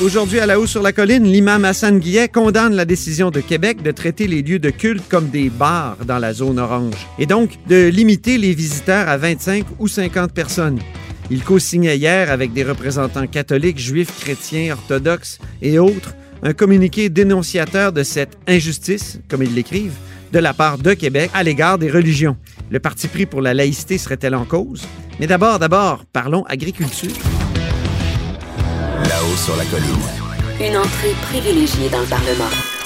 Aujourd'hui, à la haut sur la colline, l'imam Hassan Guillet condamne la décision de Québec de traiter les lieux de culte comme des bars dans la zone orange et donc de limiter les visiteurs à 25 ou 50 personnes. Il co-signait hier avec des représentants catholiques, juifs, chrétiens, orthodoxes et autres un communiqué dénonciateur de cette injustice, comme ils l'écrivent, de la part de Québec à l'égard des religions. Le parti pris pour la laïcité serait-elle en cause? Mais d'abord, d'abord, parlons agriculture. Là-haut sur la colline. Une entrée privilégiée dans le Parlement.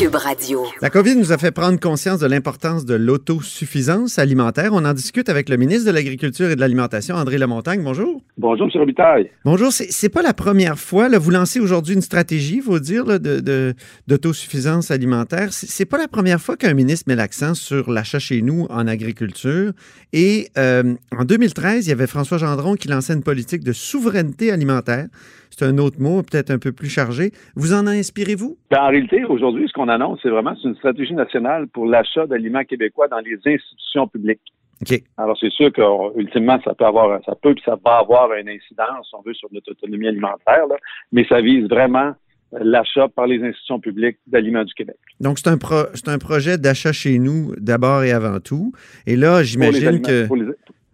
Cube Radio. La COVID nous a fait prendre conscience de l'importance de l'autosuffisance alimentaire. On en discute avec le ministre de l'Agriculture et de l'Alimentation, André Lamontagne. Bonjour. Bonjour, M. Robitaille. Bonjour. C'est pas la première fois. Là, vous lancez aujourd'hui une stratégie, il faut dire, là, de- d'autosuffisance alimentaire. C'est c'est pas la première fois qu'un ministre met l'accent sur l'achat chez nous en agriculture. Et euh, en 2013, il y avait François Gendron qui lançait une politique de souveraineté alimentaire. C'est un autre mot, peut-être un peu plus chargé. Vous en inspirez-vous? Ben, en réalité, aujourd'hui, ce qu'on annonce, c'est vraiment une stratégie nationale pour l'achat d'aliments québécois dans les institutions publiques. OK. Alors, c'est sûr qu'ultimement, ça peut avoir, ça peut puis ça va avoir une incidence, si on veut, sur notre autonomie alimentaire, là, mais ça vise vraiment euh, l'achat par les institutions publiques d'aliments du Québec. Donc, c'est un, pro- c'est un projet d'achat chez nous d'abord et avant tout. Et là, j'imagine que. Pour les,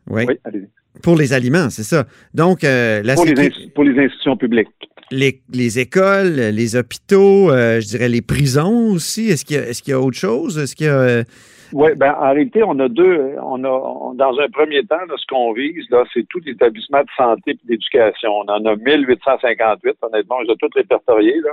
Oui, oui, allez-y. Pour les aliments, c'est ça. Donc, euh, la Pour les, pour les institutions publiques. les, les écoles, les hôpitaux, euh, je dirais les prisons aussi. Est-ce qu'il y, qu'il y a autre chose? Est-ce qu'il y a. euh, Oui, ben en réalité, on a deux. On a on- dans un premier temps, là, ce qu'on vise, là, c'est tous les établissements de santé et d'éducation. On en a 1858, honnêtement, les ai tous répertoriés. Là.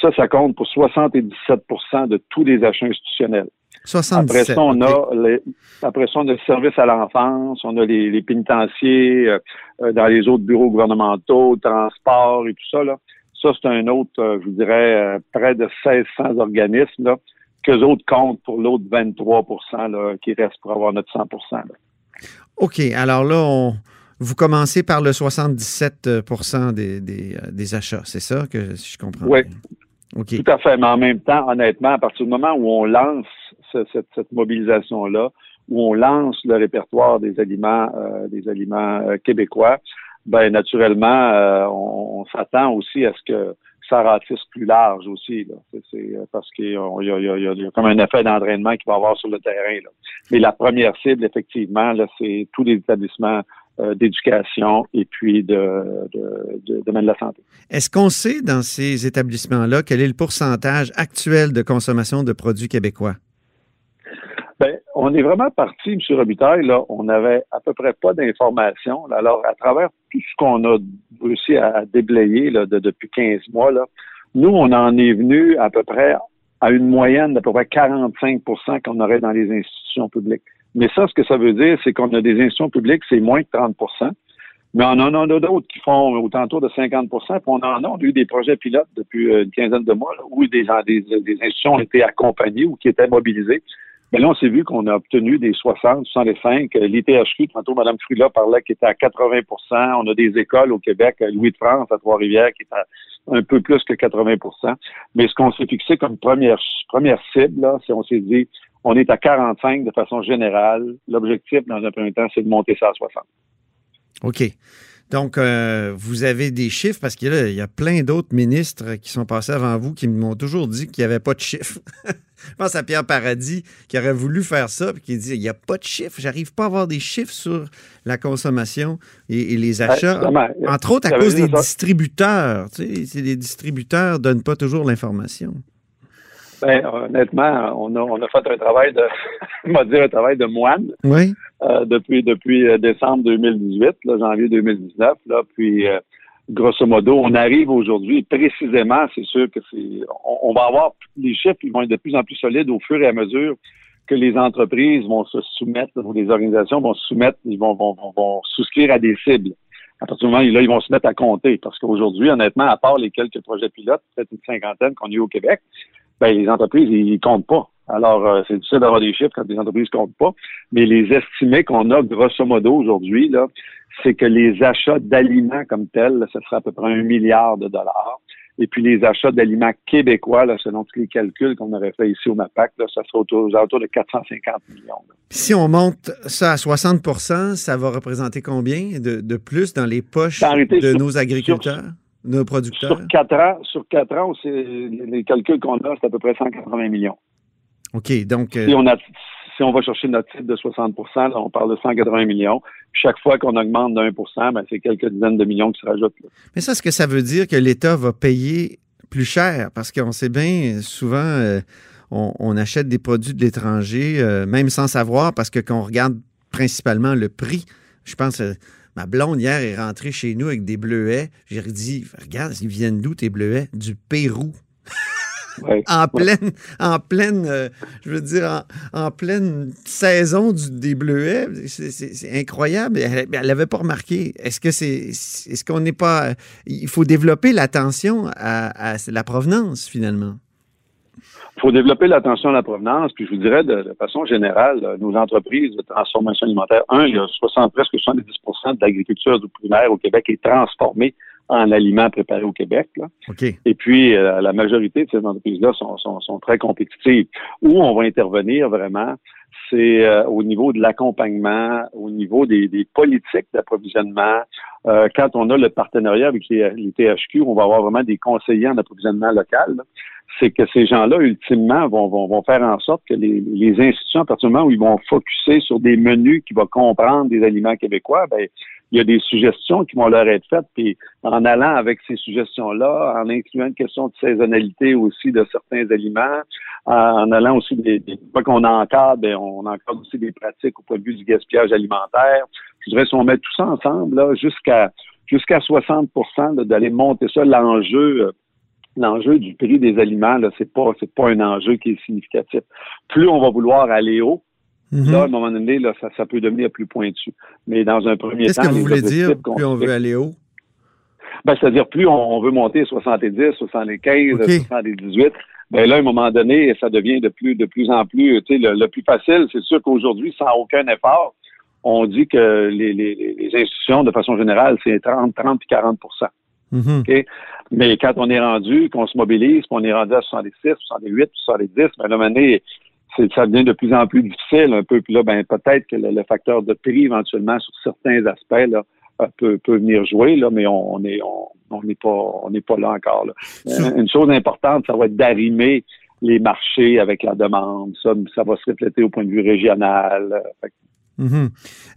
Ça, ça compte pour 77% de tous les achats institutionnels. 77. Après ça, on a les, après ça, on a le service à l'enfance, on a les, les pénitenciers euh, dans les autres bureaux gouvernementaux, transport et tout ça. Là. Ça, c'est un autre, euh, je vous dirais, euh, près de 1600 organismes là, qu'eux autres comptent pour l'autre 23 là, qui reste pour avoir notre 100 là. OK. Alors là, on- vous commencez par le 77 des, des, des achats. C'est ça que si je comprends? Oui. bien? OK. Tout à fait. Mais en même temps, honnêtement, à partir du moment où on lance ce- cette, mobilisation-là, où on lance le répertoire des aliments, euh, des aliments euh, québécois, ben naturellement, euh, on, s'attend aussi à ce que ça ratisse plus large aussi. C'est, parce qu'il y a, comme un effet d'entraînement qu'il va avoir sur le terrain. Mais la première cible, effectivement, là, c'est tous les établissements d'éducation et puis de, de, de domaine de la santé. Est-ce qu'on sait dans ces établissements-là quel est le pourcentage actuel de consommation de produits québécois? Ben, on est vraiment parti, M. Robitaille, là, on n'avait à peu près pas d'informations. Alors, à travers tout ce qu'on a réussi à déblayer là, de- depuis 15 mois, là, nous, on en est venu à peu près à une moyenne d'à peu près 45% qu'on aurait dans les institutions publiques. Mais ça, ce que ça veut dire, c'est qu'on a des institutions publiques, c'est moins de 30% mais on en a d'autres qui font autour de 50% puis on en a, on a eu des projets pilotes depuis euh, une quinzaine de mois là, où des, des, des institutions ont été accompagnées ou qui étaient mobilisées. Mais là, on s'est vu qu'on a obtenu des 60, 65. Euh, L'ITHQ, tantôt, Mme Frula parlait qui était à 80% On a des écoles au Québec, à Louis de France, à Trois-Rivières, qui est à un peu plus que 80% Mais ce qu'on s'est fixé comme première, première cible, là, c'est on s'est dit, on est à 45 de façon générale. L'objectif, dans un premier temps, c'est de monter ça à 60. OK. Donc, euh, vous avez des chiffres parce qu'il y a- il y a plein d'autres ministres qui sont passés avant vous qui m'ont toujours dit qu'il n'y avait pas de chiffres. Je pense à Pierre Paradis qui aurait voulu faire ça puis qui dit il n'y a pas de chiffres, j'arrive pas à avoir des chiffres sur la consommation et, et les achats. Entre autres à cause des ça. distributeurs. Tu sais, les distributeurs ne donnent pas toujours l'information. Ben, honnêtement, on a, on a fait un travail de, on va dire un travail de moine Oui. Euh, depuis depuis euh, décembre 2018, là, janvier 2019. Là, puis, euh, grosso modo, on arrive aujourd'hui précisément. C'est sûr que c'est, on, on va avoir les chiffres, ils vont être de plus en plus solides au fur et à mesure que les entreprises vont se soumettre, ou les organisations vont se soumettre, ils vont, vont, vont, vont souscrire à des cibles. À partir du moment où là, ils vont se mettre à compter. Parce qu'aujourd'hui, honnêtement, à part les quelques projets pilotes, peut-être une cinquantaine qu'on a eu au Québec, ben, les entreprises, ils, ils comptent pas. Alors, euh, c'est difficile d'avoir des chiffres quand les entreprises ne comptent pas. Mais les estimés qu'on a, grosso modo, aujourd'hui, là, c'est que les achats d'aliments comme tels, ce serait à peu près un milliard de dollars. Et puis les achats d'aliments québécois, là, selon tous les calculs qu'on aurait fait ici au MAPAC, là, ça serait autour, aux alentours de 450 millions. Si on monte ça à 60% ça va représenter combien de, plus dans les poches de nos agriculteurs, nos producteurs? Sur quatre ans, sur quatre ans, les calculs qu'on a, c'est à peu près 180 millions. OK, donc... Euh, si, on a, si on va chercher notre titre de 60% on parle de 180 millions. chaque fois qu'on augmente d'un pour cent, ben, c'est quelques dizaines de millions qui se rajoutent. Mais ça, est-ce que ça veut dire que l'État va payer plus cher? Parce qu'on sait bien, souvent, euh, on, achète des produits de l'étranger, euh, même sans savoir, parce que quand on regarde principalement le prix, je pense... Ma blonde, hier, est rentrée chez nous avec des bleuets. J'ai dit, regarde, ils viennent d'où tes bleuets? Du Pérou. en pleine, en pleine, euh, je veux dire, en, pleine saison du, des bleuets. C'est incroyable. Elle n'avait pas remarqué. Est-ce que c'est, est-ce qu'on n'est pas, il faut développer l'attention à, la provenance finalement? Il faut développer l'attention à la provenance, puis je vous dirais de, façon générale, nos entreprises de transformation alimentaire, un, il y a 60, presque 70% de l'agriculture primaire au Québec est transformée en aliments préparés au Québec. Là. Et puis, euh, la majorité de ces entreprises-là sont, sont, sont, très compétitives. Où on va intervenir vraiment, c'est euh, au niveau de l'accompagnement, au niveau des, des politiques d'approvisionnement. Euh, quand on a le partenariat avec les, les, THQ, on va avoir vraiment des conseillers en approvisionnement local. C'est que ces gens-là, ultimement, vont, vont, vont, faire en sorte que les, les institutions, à partir du moment où ils vont focuser sur des menus qui vont comprendre des aliments québécois, ben, il y a des suggestions qui vont leur être faites, puis en allant avec ces suggestions-là, en incluant une question de saisonnalité aussi de certains aliments, en allant aussi des, des fois qu'on encadre, bien, on encadre aussi des pratiques au point de vue du gaspillage alimentaire. Je dirais si on met tout ça ensemble, là, jusqu'à jusqu'à 60 d'aller monter ça, l'enjeu l'enjeu du prix des aliments, là, c'est pas c'est pas un enjeu qui est significatif. Plus on va vouloir aller haut, Mhm. Là, à un moment donné, là, ça, ça, peut devenir plus pointu. Mais dans un premier temps. Qu'est-ce que vous voulez dire, plus on veut aller haut? Ben, c'est-à-dire, plus on, veut monter 70, 75, 78, ben là, à un moment donné, ça devient de plus, de plus en plus, tu sais, le, plus facile, c'est sûr qu'aujourd'hui, sans aucun effort, on dit que les, les, les institutions, de façon générale, c'est 30, 30 puis 40 mhm. Mais quand on est rendu, qu'on se mobilise, qu'on est rendu à 76, 68, 70, ben, à un moment donné, ça devient de plus en plus difficile un peu. Puis là, ben peut-être que le, facteur de prix éventuellement sur certains aspects là, euh, peut, peut venir jouer, là, mais on n'est on, n'est pas on n'est pas là encore. Là. Euh, une chose importante, ça va être d'arrimer les marchés avec la demande. Ça, ça va se refléter au point de vue régional. Mhm.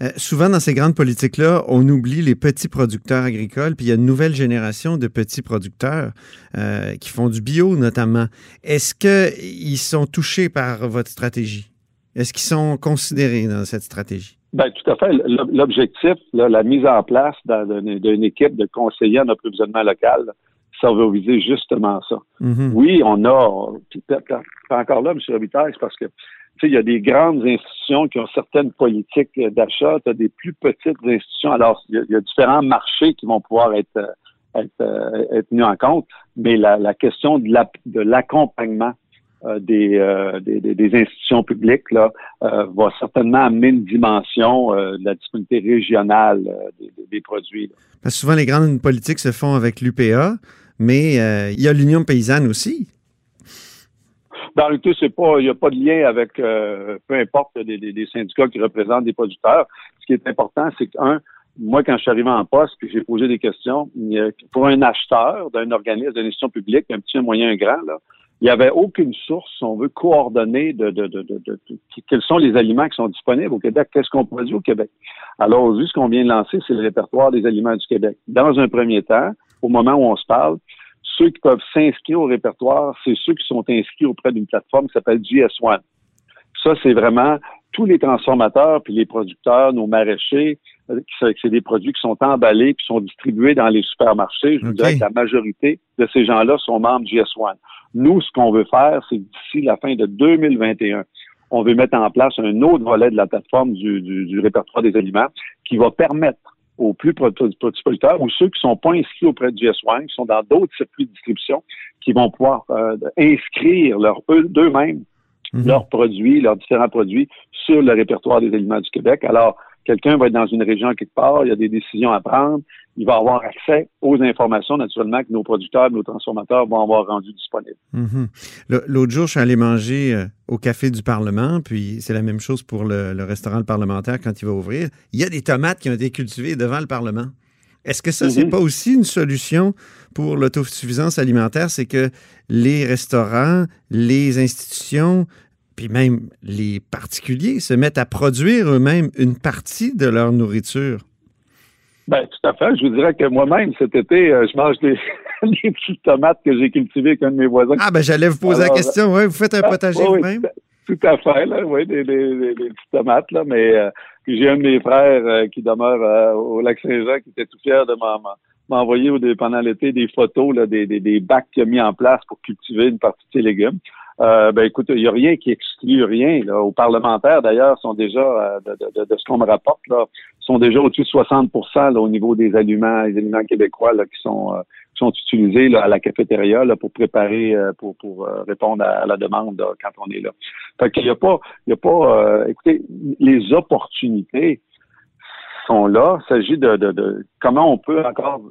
Euh, souvent, dans ces grandes politiques-là, on oublie les petits producteurs agricoles, puis il y a une nouvelle génération de petits producteurs euh, qui font du bio notamment. Est-ce qu'ils sont touchés par votre stratégie? Est-ce qu'ils sont considérés dans cette stratégie? Bien, tout à fait. L'objectif, la mise en place d'une équipe de conseillers en approvisionnement local, viser justement ça. Mhm. Oui, on a, encore là, M. Robitaille, c'est parce que il y a des grandes institutions qui ont certaines politiques d'achat, tu as des plus petites institutions. Alors, il y, a, différents marchés qui vont pouvoir être, euh, être, euh, être mis en compte, mais la, la question de l'accompagnement euh, des, des, des, institutions publiques là, va certainement amener une dimension de la disponibilité régionale des, des, produits. Parce que souvent, les grandes politiques se font avec l'UPA, mais il y a l'Union paysanne aussi. Dans le tout, c'est pas, il n'y a pas de lien avec, euh, peu importe, des, syndicats qui représentent des producteurs. Ce qui est important, c'est qu'un, moi, quand je suis arrivé en poste, puis j'ai posé des questions, pour un acheteur d'un organisme, d'une institution publique, un petit, un moyen, un grand, il n'y avait aucune source, si on veut, coordonner de, de, de, de, quels sont les aliments qui sont disponibles au Québec, qu'est-ce qu'on produit au Québec. Alors, aujourd'hui, ce qu'on vient de lancer, c'est le répertoire des aliments du Québec. Dans un premier temps, au moment où on se parle, ceux qui peuvent s'inscrire au répertoire, c'est ceux qui sont inscrits auprès d'une plateforme qui s'appelle GS1. Ça, c'est vraiment tous les transformateurs puis les producteurs, nos maraîchers, euh, c'est des produits qui sont emballés puis sont distribués dans les supermarchés. Je vous dirais que la majorité de ces gens-là sont membres GS1. Nous, ce qu'on veut faire, c'est d'ici la fin de 2021, on veut mettre en place un autre volet de la plateforme du, du répertoire des aliments qui va permettre aux plus producteurs ou ceux qui sont pas inscrits auprès du GS1, qui sont dans d'autres circuits de distribution, qui vont pouvoir euh, inscrire leur d'eux-mêmes Mhm. leurs produits, leurs différents produits sur le répertoire des aliments du Québec. Alors, quelqu'un va être dans une région quelque part, il y a des décisions à prendre, il va avoir accès aux informations, naturellement, que nos producteurs, nos transformateurs vont avoir rendues disponibles. Mhm. Le- L'autre jour, je suis allé manger euh, au Café du Parlement, puis c'est la même chose pour le, le restaurant Le parlementaire quand il va ouvrir. Il y a des tomates qui ont été cultivées devant le Parlement. Est-ce que ça, c'est Mhm. pas aussi une solution pour l'autosuffisance alimentaire? C'est que les restaurants, les institutions, puis même les particuliers se mettent à produire eux-mêmes une partie de leur nourriture. Ben, tout à fait. Je vous dirais que moi-même, cet été, euh, je mange des, des petites tomates que j'ai cultivées avec un de mes voisins. Ah, ben j'allais vous poser Alors, la question. Ouais, vous faites un Ah, potager oui, vous-même? Tout à fait, là, oui, des, des, des- petites tomates, là, mais euh, j'ai un de mes frères euh, qui demeure euh, au lac Saint-Jean qui était tout fier de m'en- m'en- m'envoyer pendant l'été des photos là, des, des, des bacs qu'il a mis en place pour cultiver une partie de ses légumes. Euh, ben écoute, il n'y a rien qui exclut rien. Là. Aux parlementaires, d'ailleurs, sont déjà, euh, de, de- de- ce qu'on me rapporte, là, sont déjà au-dessus de 60 là, au niveau des aliments, les aliments québécois là, qui sont euh, qui sont utilisés là, à la cafétéria là, pour préparer, euh, pour, pour euh, répondre à, la demande là, quand on est là. Fait qu'il y a pas, il y a pas, écoutez, les opportunités sont là. Il s'agit de, de, de comment on peut encore.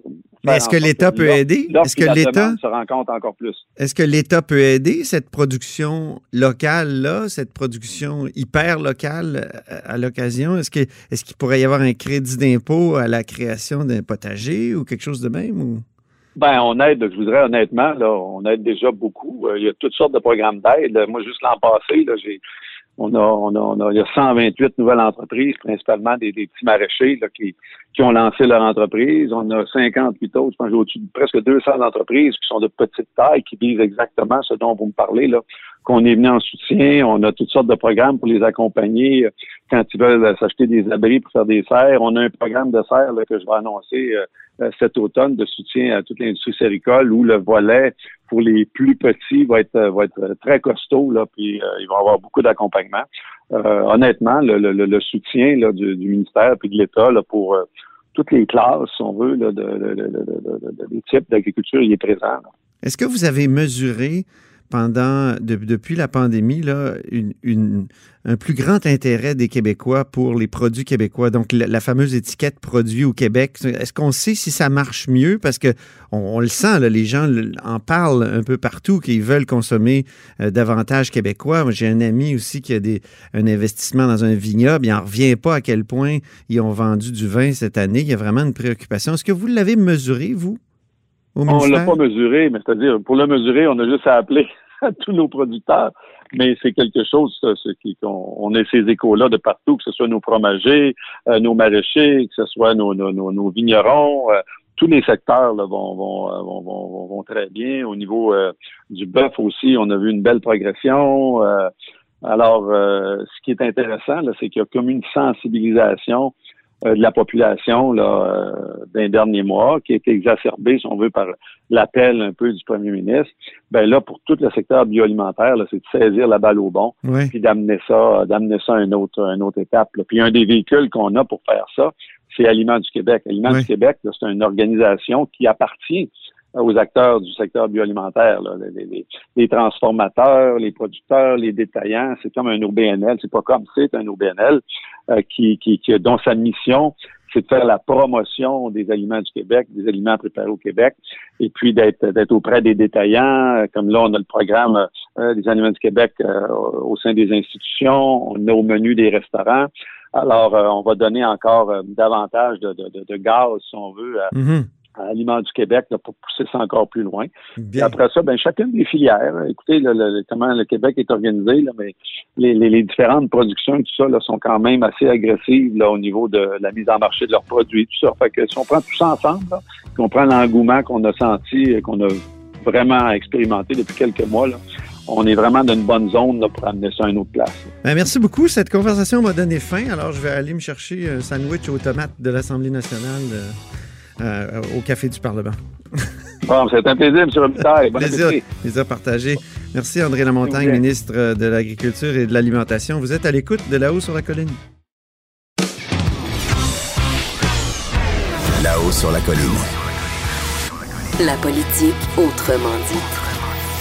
Mais est-ce que l'État peut aider? Est-ce que l'État- se rencontrent encore plus? Est-ce que l'État peut aider cette production locale-là, cette production hyper locale euh, à, à l'occasion? Est-ce que est-ce qu'il pourrait y avoir un crédit d'impôt à la création d'un potager ou quelque chose de même? Ou? Ben, on aide, je voudrais honnêtement, là, on aide déjà beaucoup. Euh, Il y a toutes sortes de programmes d'aide. Moi, juste l'an passé, là, j'ai, on a, on a, on a, il y a 128 nouvelles entreprises, principalement des, des petits maraîchers, là, qui, qui ont lancé leur entreprise. On a 58 autres, je pense, au-dessus de presque 200 entreprises qui sont de petite taille, qui visent exactement ce dont vous me parlez, là, qu'on est venu en soutien. On a toutes sortes de programmes pour les accompagner euh, quand ils veulent s'acheter des abris pour faire des serres. On a un programme de serres là, que je vais annoncer euh, euh, cet automne de soutien à toute l'industrie séricole où le volet pour les plus petits va être euh, va être très costaud là puis euh, il va y avoir beaucoup d'accompagnement. Euh, honnêtement, le, le, le soutien là, du, ministère puis de l'État là, pour euh, toutes les classes, si on veut, de, de, de, de, de, des types d'agriculture, il est présent. Est-ce que vous avez mesuré pendant de- depuis la pandémie un plus grand intérêt des Québécois pour les produits québécois, donc la, fameuse étiquette produit au Québec. Est-ce qu'on sait si ça marche mieux? Parce que on, le sent, les gens en parlent un peu partout, qu'ils veulent consommer euh, davantage québécois. J'ai un ami aussi qui a un investissement dans un vignoble. Il n'en revient pas à quel point ils ont vendu du vin cette année. Il y a vraiment une préoccupation. Est-ce que vous l'avez mesuré, vous, au On ministère? l'a pas mesuré, mais c'est-à-dire, pour le mesurer, on a juste à appeler à tous nos producteurs. Mais c'est quelque chose, ça, ce qui, qu'on, on a ces échos-là de partout, que ce soit nos fromagers, euh, nos maraîchers, que ce soit nos, nos, nos, nos vignerons. euh, tous les secteurs là, vont, vont, euh, vont, vont, vont- vont très bien. Au niveau euh, du bœuf aussi, on a vu une belle progression. euh, alors, euh, ce qui est intéressant, c'est qu'il y a comme une sensibilisation de la population là, euh, d'un dernier mois, qui a été exacerbée, si on veut, par l'appel un peu du premier ministre. Ben là, pour tout le secteur bioalimentaire, là, c'est de saisir la balle au bon, Oui. puis d'amener ça, d'amener ça à une autre, une autre étape. là. Puis un des véhicules qu'on a pour faire ça, c'est Aliments du Québec. Aliments Oui. du Québec, là, c'est une organisation qui appartient aux acteurs du secteur bioalimentaire, là, les, les- les transformateurs, les producteurs, les détaillants. C'est comme un OBNL. C'est pas comme c'est un OBNL euh, qui, qui, qui- dont sa mission, c'est de faire la promotion des aliments du Québec, des aliments préparés au Québec, et puis d'être d'être auprès des détaillants. Euh, Comme là, on a le programme euh, des aliments du Québec euh, au sein des institutions, on a au menu des restaurants. Alors, euh, on va donner encore euh, davantage de, de, de, gaz, si on veut, à, Mhm. À Aliments du Québec là, pour pousser ça encore plus loin. Et après ça, ben chacune des filières. là, Écoutez, le- comment le Québec est organisé, là, mais les, les- les différentes productions et tout ça là, sont quand même assez agressives là, au niveau de la mise en marché de leurs produits, tout ça. Fait que si on prend tout ça ensemble, là, puis on prend l'engouement qu'on a senti, et qu'on a vraiment expérimenté depuis quelques mois, là, on est vraiment dans une bonne zone là, pour amener ça à une autre place. Ben, merci beaucoup. Cette conversation m'a donné faim. Alors, je vais aller me chercher un sandwich aux tomates de l'Assemblée nationale euh, euh, au Café du Parlement. Bon, c'est un plaisir, M. Robitaille. Bon Plaisir, plaisir partagé. Merci André Lamontagne, ministre de l'Agriculture et de l'Alimentation. Vous êtes à l'écoute de là-haut sur la colline. Là-haut sur la colline. La politique autrement dit.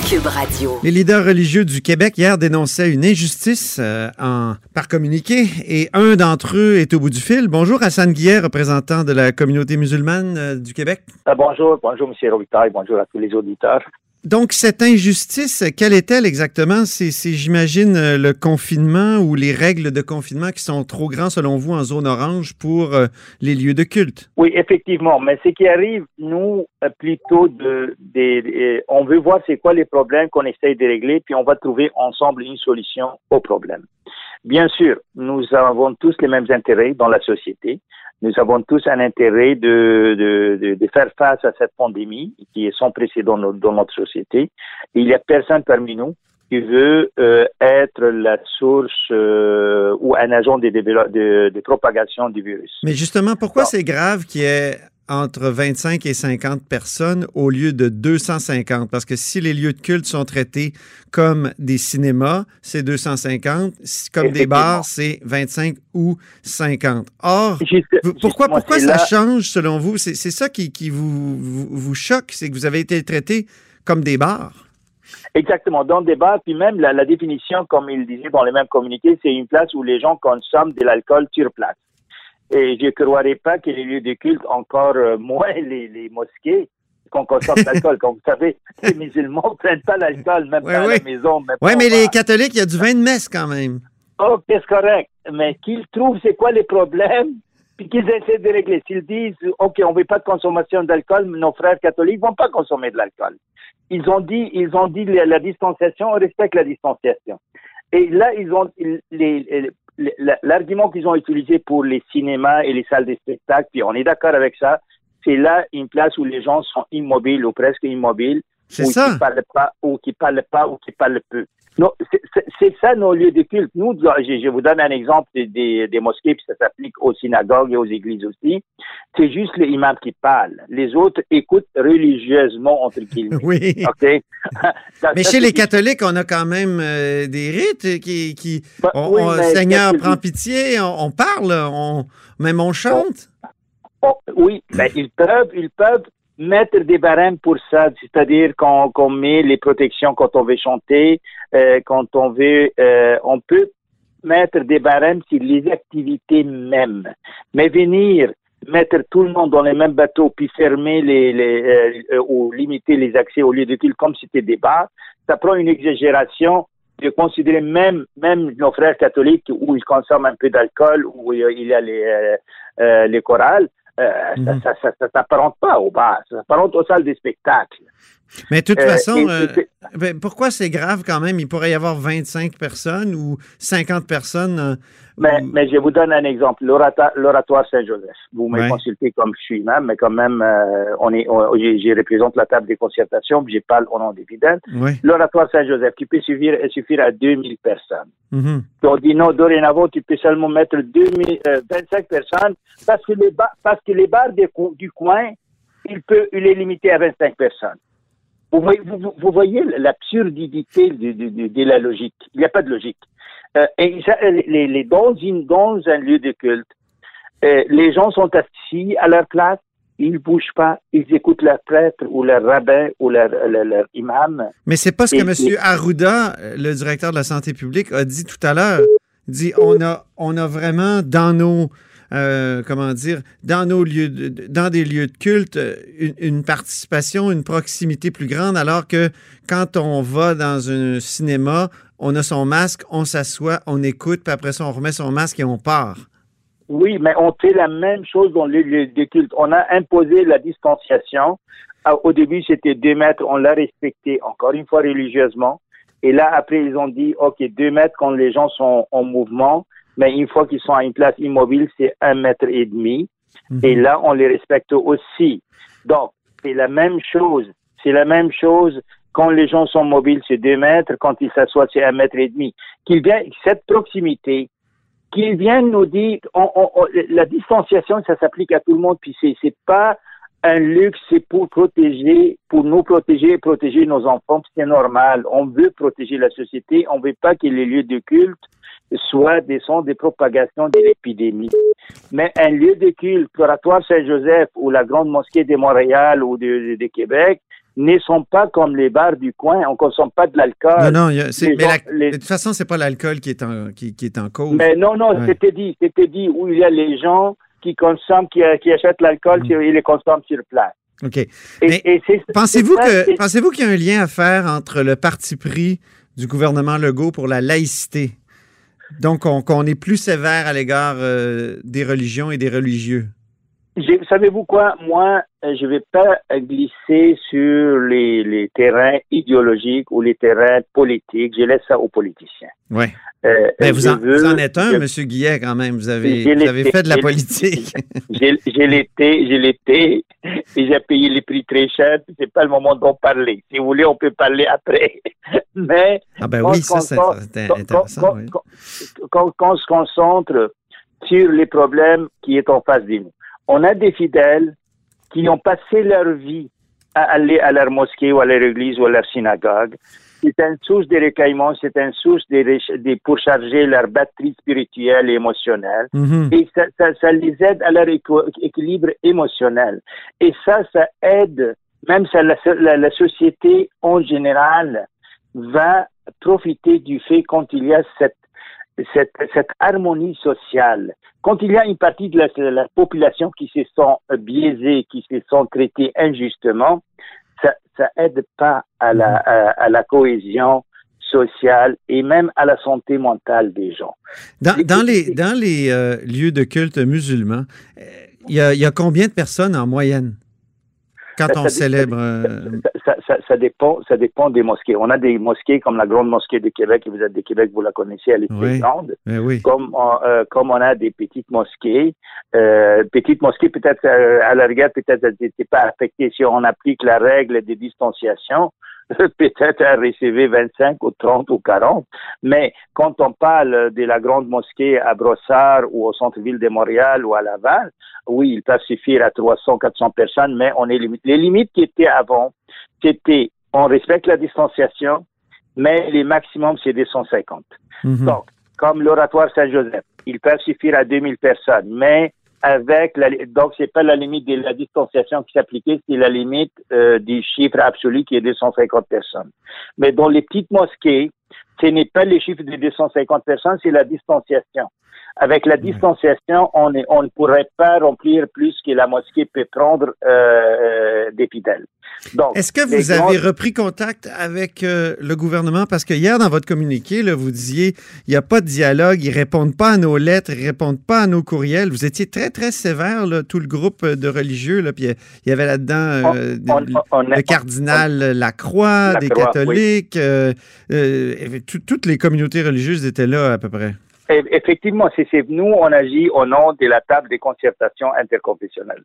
Cube Radio. Les leaders religieux du Québec hier dénonçaient une injustice euh, en, par communiqué et un d'entre eux est au bout du fil. Bonjour Hassan Guillet, représentant de la communauté musulmane euh, du Québec. Ah, bonjour, bonjour M. Robitaille, bonjour à tous les auditeurs. Donc, cette injustice, quelle est-elle exactement? C'est, j'imagine, euh, le confinement ou les règles de confinement qui sont trop grands, selon vous, en zone orange pour euh, les lieux de culte? Oui, effectivement. Mais ce qui arrive, nous, euh, plutôt, de, on veut voir c'est quoi les problèmes qu'on essaye de régler, puis on va trouver ensemble une solution aux problèmes. Bien sûr, nous avons tous les mêmes intérêts dans la société. Nous avons tous un intérêt de, de, de, de, faire face à cette pandémie qui est sans précédent dans notre société. il n'y a personne parmi nous qui veut euh, être la source euh, ou un agent de, de, de, propagation du virus. Mais justement, pourquoi c'est grave qu'il y ait entre 25 et 50 personnes au lieu de 250. Parce que si les lieux de culte sont traités comme des cinémas, c'est 250. Comme des bars, c'est 25 ou 50. Or, pourquoi, pourquoi ça change selon vous? C'est ça qui, qui vous, vous, vous choque, c'est que vous avez été traités comme des bars. Exactement, dans des bars, puis même la, la définition, comme il disait dans les mêmes communiqués, c'est une place où les gens consomment de l'alcool sur place. Et je ne croirais pas que les lieux de culte, encore euh, moins les, les mosquées, qu'on consomme l'alcool. Comme vous savez, les musulmans ne prennent pas l'alcool, même pas à la maison. Oui, mais les catholiques, il y a du vin de messe quand même. Ok, c'est correct. Mais qu'ils trouvent c'est quoi les problèmes, puis qu'ils essaient de régler. S'ils disent, OK, on ne veut pas de consommation d'alcool, nos frères catholiques ne vont pas consommer de l'alcool. Ils ont dit, ils ont dit la, la distanciation, on respecte la distanciation. Et là, ils ont les, l'argument qu'ils ont utilisé pour les cinémas et les salles de spectacle, puis on est d'accord avec ça, c'est là une place où les gens sont immobiles ou presque immobiles, ou qui parlent pas, ou qui parlent pas, ou qui parlent peu. Non, c'est ça nos lieux de culte. Nous, je, vous donne un exemple des, des mosquées, puis ça s'applique aux synagogues et aux églises aussi. C'est juste les imams qui parlent. Les autres écoutent religieusement, entre guillemets. Oui. OK? mais chez les catholiques, on a quand même euh, des rites qui... qui bah, on, Seigneur prend pitié, on, parle, on, même on chante. Oh, oui, mais ils peuvent, ils peuvent mettre des barèmes pour ça, c'est-à-dire qu'on met les protections quand on veut chanter, euh, quand on veut, euh, on peut mettre des barèmes sur les activités mêmes. Mais venir mettre tout le monde dans les mêmes bateaux puis fermer les, les euh, ou limiter les accès au lieu de culte comme c'était des bars, ça prend une exagération de considérer même même nos frères catholiques où ils consomment un peu d'alcool où il y a les les chorales euh, mm -hmm. Ça ne ça, s'apparente pas au bar, ça s'apparente aux salles des spectacles. Mais de toute euh, façon, euh, ben, pourquoi c'est grave quand même? Il pourrait y avoir 25 personnes ou 50 personnes. Euh, mais, ou... mais, je vous donne un exemple. L'oratoire Saint-Joseph. Vous me ouais. consultez comme je suis imam, mais quand même, euh, on est, on, je, représente la table des concertations, puis je parle au nom des fidèles. Ouais. L'oratoire Saint-Joseph, qui peut suffire, suffire à 2000 personnes. Mm -hmm. On dit non, dorénavant, tu peux seulement mettre 2000, 25 personnes parce que les, ba parce que les bars du coin, il peut, il est limité à 25 personnes. Vous voyez, vous, vous voyez l'absurdité de, de, de, la logique. Il n'y a pas de logique. Euh, et ça, les, les, dans, une, dans un lieu de culte, euh, les gens sont assis à leur place, ils ne bougent pas, ils écoutent leur prêtre ou leur rabbin ou leur, leur, leur imam. Mais c'est pas ce que M. Arruda, le directeur de la santé publique, a dit tout à l'heure. dit on a, on a vraiment dans nos euh, comment dire, dans nos lieux, dans des lieux de culte, une, une, participation, une proximité plus grande, alors que quand on va dans un cinéma, on a son masque, on s'assoit, on écoute, puis après ça, on remet son masque et on part. Oui, mais on fait la même chose dans les lieux de culte. On a imposé la distanciation. Au début, c'était deux mètres, on l'a respecté, encore une fois religieusement. Et là, après, ils ont dit, OK, deux mètres quand les gens sont en mouvement mais une fois qu'ils sont à une place immobile, c'est un mètre et demi. -hmm. Et là, on les respecte aussi. Donc, c'est la même chose. C'est la même chose quand les gens sont mobiles, c'est deux mètres. Quand ils s'assoient, c'est un mètre et demi. Qu'il vient, cette proximité, qu'ils viennent nous dire, on, on, on, la distanciation, ça s'applique à tout le monde, puis c'est, c'est pas un luxe, c'est pour protéger, pour nous protéger et protéger nos enfants, c'est normal. On veut protéger la société, on veut pas que les lieux de culte soit des centres de propagation de l'épidémie. Mais un lieu de culte, l'oratoire Saint-Joseph ou la grande mosquée de Montréal ou de, de, de, Québec, ne sont pas comme les bars du coin. On ne consomme pas de l'alcool. Non, non, mais gens- la- les- de toute façon, c'est pas l'alcool qui est en qui, qui est en cause. Mais non, non, Ouais. c'était dit, c'était dit où il y a les gens qui consomment, qui, qui achètent l'alcool, Mm. sur- ils les consomment sur place. OK. Pensez-vous que pensez-vous qu'il y a un lien à faire entre le parti pris du gouvernement Legault pour la laïcité? Donc, on- qu'on est plus sévère à l'égard euh, des religions et des religieux. Savez-vous quoi? Moi, euh, je vais pas glisser sur les, les terrains idéologiques ou les terrains politiques. Je laisse ça aux politiciens. Ouais. Euh, Ben, vous, en, veux- vous en êtes un, je- Monsieur Guillet, quand même. Vous avez, vous fait de la politique. J'ai l'été, j'ai l'été, et j'ai payé les prix très chers. puis C'est pas le moment d'en parler. Si vous voulez, on peut parler après. Mais Ah ben oui, ça, c'est intéressant. quand- oui. quand- quand- quand on se concentre sur les problèmes qui est en face de nous, on a des fidèles qui ont passé leur vie à aller à leur mosquée ou à leur église ou à leur synagogue. C'est une source de recueillement, c'est une source de, pour charger leur batterie spirituelle et émotionnelle. Mhm. Et ça, ça, ça les aide à leur équilibre émotionnel. Et ça, ça aide, même ça, la, la, la société en général va profiter du fait quand il y a cette, cette, cette harmonie sociale. Quand il y a une partie de la, de la population qui se sent biaisée, qui se sent traitée injustement, ça, ça aide pas à la, à, à la cohésion sociale et même à la santé mentale des gens. Dans, Les- dans les, dans les euh, lieux de culte musulmans, euh, il y, a, il y a combien de personnes en moyenne? Quand Ça- on ça- célèbre? euh, ça, dépend, ça dépend des mosquées. On a des mosquées comme la grande mosquée de Québec, et vous êtes de Québec, vous la connaissez, elle est très Oui. grande. ben oui. Comme on, euh, comme on a des petites mosquées, euh, petites mosquées peut-être euh, à la rigueur peut-être elles n'étaient pas affectées si on applique la règle de distanciation. peut-être à recevoir 25 ou 30 ou 40. Mais quand on parle de la grande mosquée à Brossard ou au centre-ville de Montréal ou à Laval, oui, il peut suffire à 300, 400 personnes, mais on est limite. Les limites qui étaient avant, c'était on respecte la distanciation, mais les maximums, c'est 250. Mhm. Donc, comme l'oratoire Saint-Joseph, il peut suffire à 2000 personnes, mais avec la, donc c'est pas la limite de la distanciation qui s'appliquait, c'est la limite euh, du chiffre absolu qui est 250 personnes. Mais dans les petites mosquées, ce n'est pas le chiffre de 250 personnes, c'est la distanciation. Avec la distanciation, on, est, on ne pourrait pas remplir plus que la mosquée peut prendre euh, euh. Donc, Est-ce que vous avez repris contact avec euh, le gouvernement? Parce que hier, dans votre communiqué, là, vous disiez il n'y a pas de dialogue, ils répondent pas à nos lettres, ils répondent pas à nos courriels. Vous étiez très, très sévère, là, tout le groupe de religieux. Là, puis il y avait là-dedans euh, le- cardinal Lacroix, des Lacroix, catholiques. euh, euh, tout- toutes les communautés religieuses étaient là à peu près. Effectivement, c'est c'est- nous, on agit au nom de la table des concertations interconfessionnelles.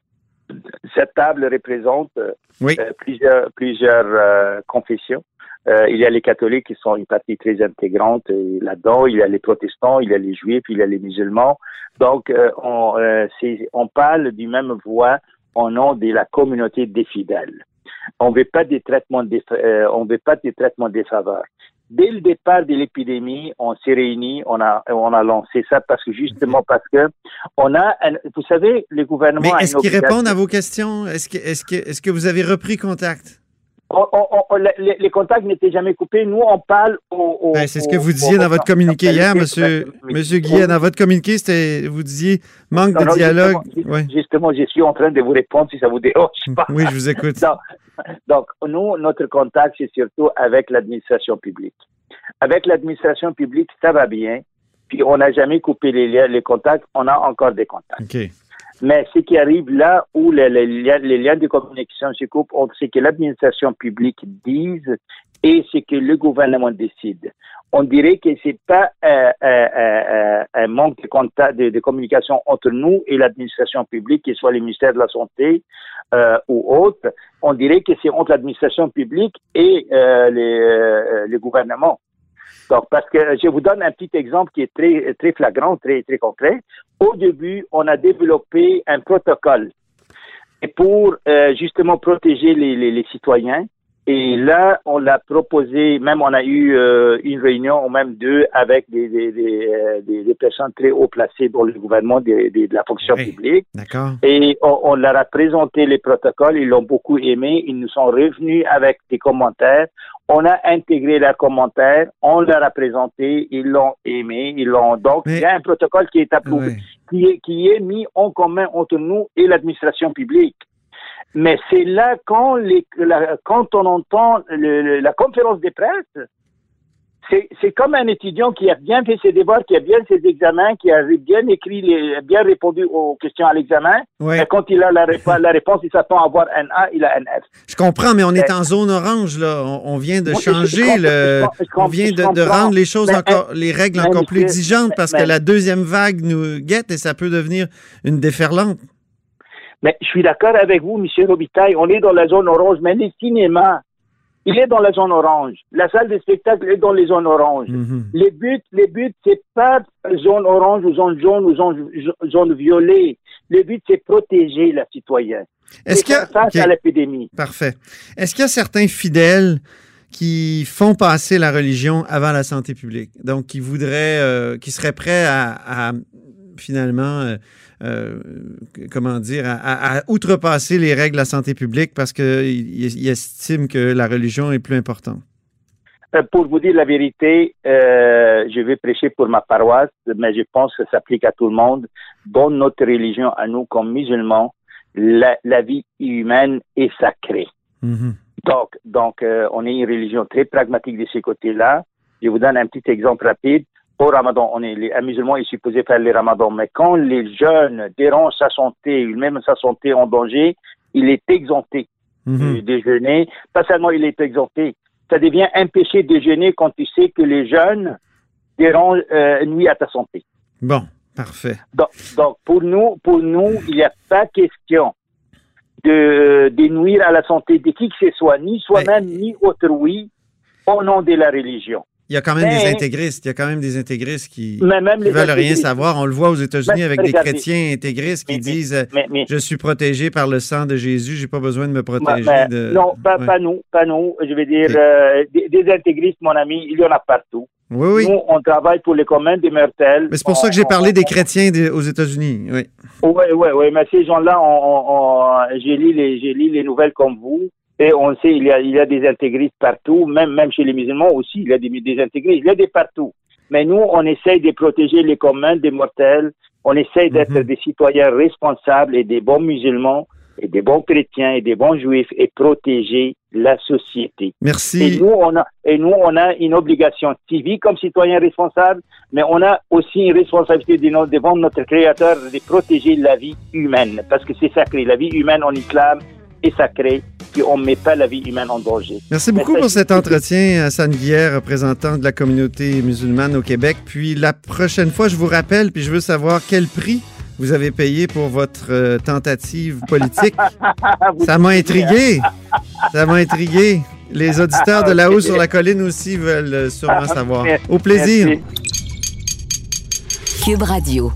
Cette table représente euh, Oui. euh, plusieurs, plusieurs euh, confessions. Euh, il y a les catholiques qui sont une partie très intégrante et là-dedans. Il y a les protestants, il y a les juifs, il y a les musulmans. Donc, euh, on, euh, on parle du même voix au nom de la communauté des fidèles. On veut pas des traitements, des, euh, on veut pas des traitements faveurs. Dès le départ de l'épidémie, on s'est réunis, on a, on a lancé ça parce que justement parce que on a, un- vous savez, le gouvernement. Mais est-ce qu'ils répondent à vos questions? Est-ce que, est que, est que vous avez repris contact? On- on- on- les, les contacts n'étaient jamais coupés. Nous, on parle au. au- Ben, c'est ce que vous disiez au- dans votre communiqué hier, monsieur, monsieur Guillet. Dans votre communiqué, c'était, vous disiez manque Non, de non, dialogue. Justement, Ouais. justement, je suis en train de vous répondre si ça vous dérange pas. Oui, je vous écoute. Donc, donc, nous, notre contact, c'est surtout avec l'administration publique. Avec l'administration publique, ça va bien. Puis, on n'a jamais coupé les liens, les contacts. On a encore des contacts. OK. Mais ce qui arrive là où les, liens, de communication se coupent, on- c'est que l'administration publique dise et c'est que le gouvernement décide. On dirait que c'est pas euh, euh, euh, un manque de contact, de, communication entre nous et l'administration publique, que ce soit le ministère de la Santé ou autre. On dirait que c'est entre l'administration publique et le gouvernement. Parce que je vous donne un petit exemple qui est très, très flagrant, très, très concret. Au début, on a développé un protocole pour euh, justement protéger les citoyens Et là, on l'a proposé, même on a eu euh, une réunion, ou même deux, avec des, des, des, euh, des- personnes très haut placées dans le gouvernement des- des- de la fonction Oui. publique. D'accord. Et on, on leur a présenté les protocoles, ils l'ont beaucoup aimé, ils nous sont revenus avec des commentaires. On a intégré leurs commentaires, on leur a présenté, ils l'ont aimé, ils l'ont donc Mais- il y a un protocole qui est approuvé, qui est qui est mis en commun entre nous et l'administration publique. Mais c'est là quand les la- quand on entend le- le- la conférence des presse, c'est comme un étudiant qui a bien fait ses devoirs, qui a bien ses examens, qui a bien écrit, les, bien répondu aux questions à l'examen. Ouais. Et quand il a la, répa- la réponse, il s'attend à avoir un A, il a un F. Je comprends, mais on est en zone orange, là. On, on vient de Oui, je- je changer le. je On vient de, rendre les choses Mais, encore, les règles encore plus exigeantes parce mais- que la deuxième vague nous guette et ça peut devenir une déferlante. Mais je suis d'accord avec vous, Monsieur Robitaille, on est dans la zone orange, mais le cinéma, il est dans la zone orange. La salle de spectacle est dans les zones oranges. Mhm. Les buts, les buts, c'est pas zone orange ou zone jaune ou zone, zone violet. Le but, c'est protéger la citoyenne. Est-ce qu'il y a- face OK, à l'épidémie. Parfait. Est-ce qu'il y a certains fidèles qui font passer la religion avant la santé publique? Donc, qui voudraient, euh, qui seraient prêts à, à, finalement, euh, comment dire, à, à- à outrepasser les règles de la santé publique parce qu'ils estiment que la religion est plus importante? Euh, Pour vous dire la vérité, euh, je vais prêcher pour ma paroisse, mais je pense que ça s'applique à tout le monde. Dans notre religion, à nous comme musulmans, la, la vie humaine est sacrée. Mhm. Donc, donc euh, on est une religion très pragmatique de ces côtés-là. Je vous donne un petit exemple rapide. Au Ramadan, on est un musulman est supposé faire les Ramadans, mais quand les jeunes dérangent sa santé, ou même sa santé en danger, il est exempté Mhm. du déjeuner. Pas seulement il est exempté, ça devient un péché de déjeuner quand tu sais que les jeunes dérangent, euh, nuit à ta santé. Bon, parfait. Donc, donc, pour nous, pour nous, il n'y a pas question de, de nuire à la santé de qui que ce soit, ni soi-même, ni autrui, au nom de la religion. Il y a quand même des Mais- intégristes. Il y a quand même des intégristes qui ne veulent rien savoir. On le voit aux États-Unis Mais avec des chrétiens intégristes qui Mais- disent Mais, Je suis protégé par le sang de Jésus, j'ai pas besoin de me protéger mais- de. non, pas, Ouais. pas nous, pas nous. Je veux dire, euh, des, des intégristes, mon ami, il y en a partout. Oui, oui. Nous, on travaille pour les communs des mortels. Mais c'est pour ça que j'ai parlé on- des chrétiens aux États-Unis. Oui. Oui, oui, oui, mais ces gens-là, lu les, j'ai lu les nouvelles comme vous, et on sait il y a, il y a des intégristes partout, même, même chez les musulmans aussi, il y a des, des intégristes, il y a des partout. Mais nous, on essaye de protéger les communs des mortels, on essaye d'être Mhm. des citoyens responsables et des bons musulmans, et des bons chrétiens et des bons juifs, et protéger la société. Et Merci. nous, on a, et nous, on a une obligation civique comme citoyens responsables, mais on a aussi une responsabilité devant devant notre Créateur de protéger la vie humaine, parce que c'est sacré. La vie humaine en islam est sacrée, puis on ne met pas la vie humaine en danger. Merci beaucoup pour cet entretien, Hassan Guillère, représentant de la communauté musulmane au Québec. Puis la prochaine fois, je vous rappelle, puis je veux savoir quel prix vous avez payé pour votre euh, tentative politique. Ça m'a intrigué. Ça m'a intrigué. Les auditeurs de là-haut sur la colline aussi veulent euh, sûrement savoir. Au plaisir. Merci. Cube Radio.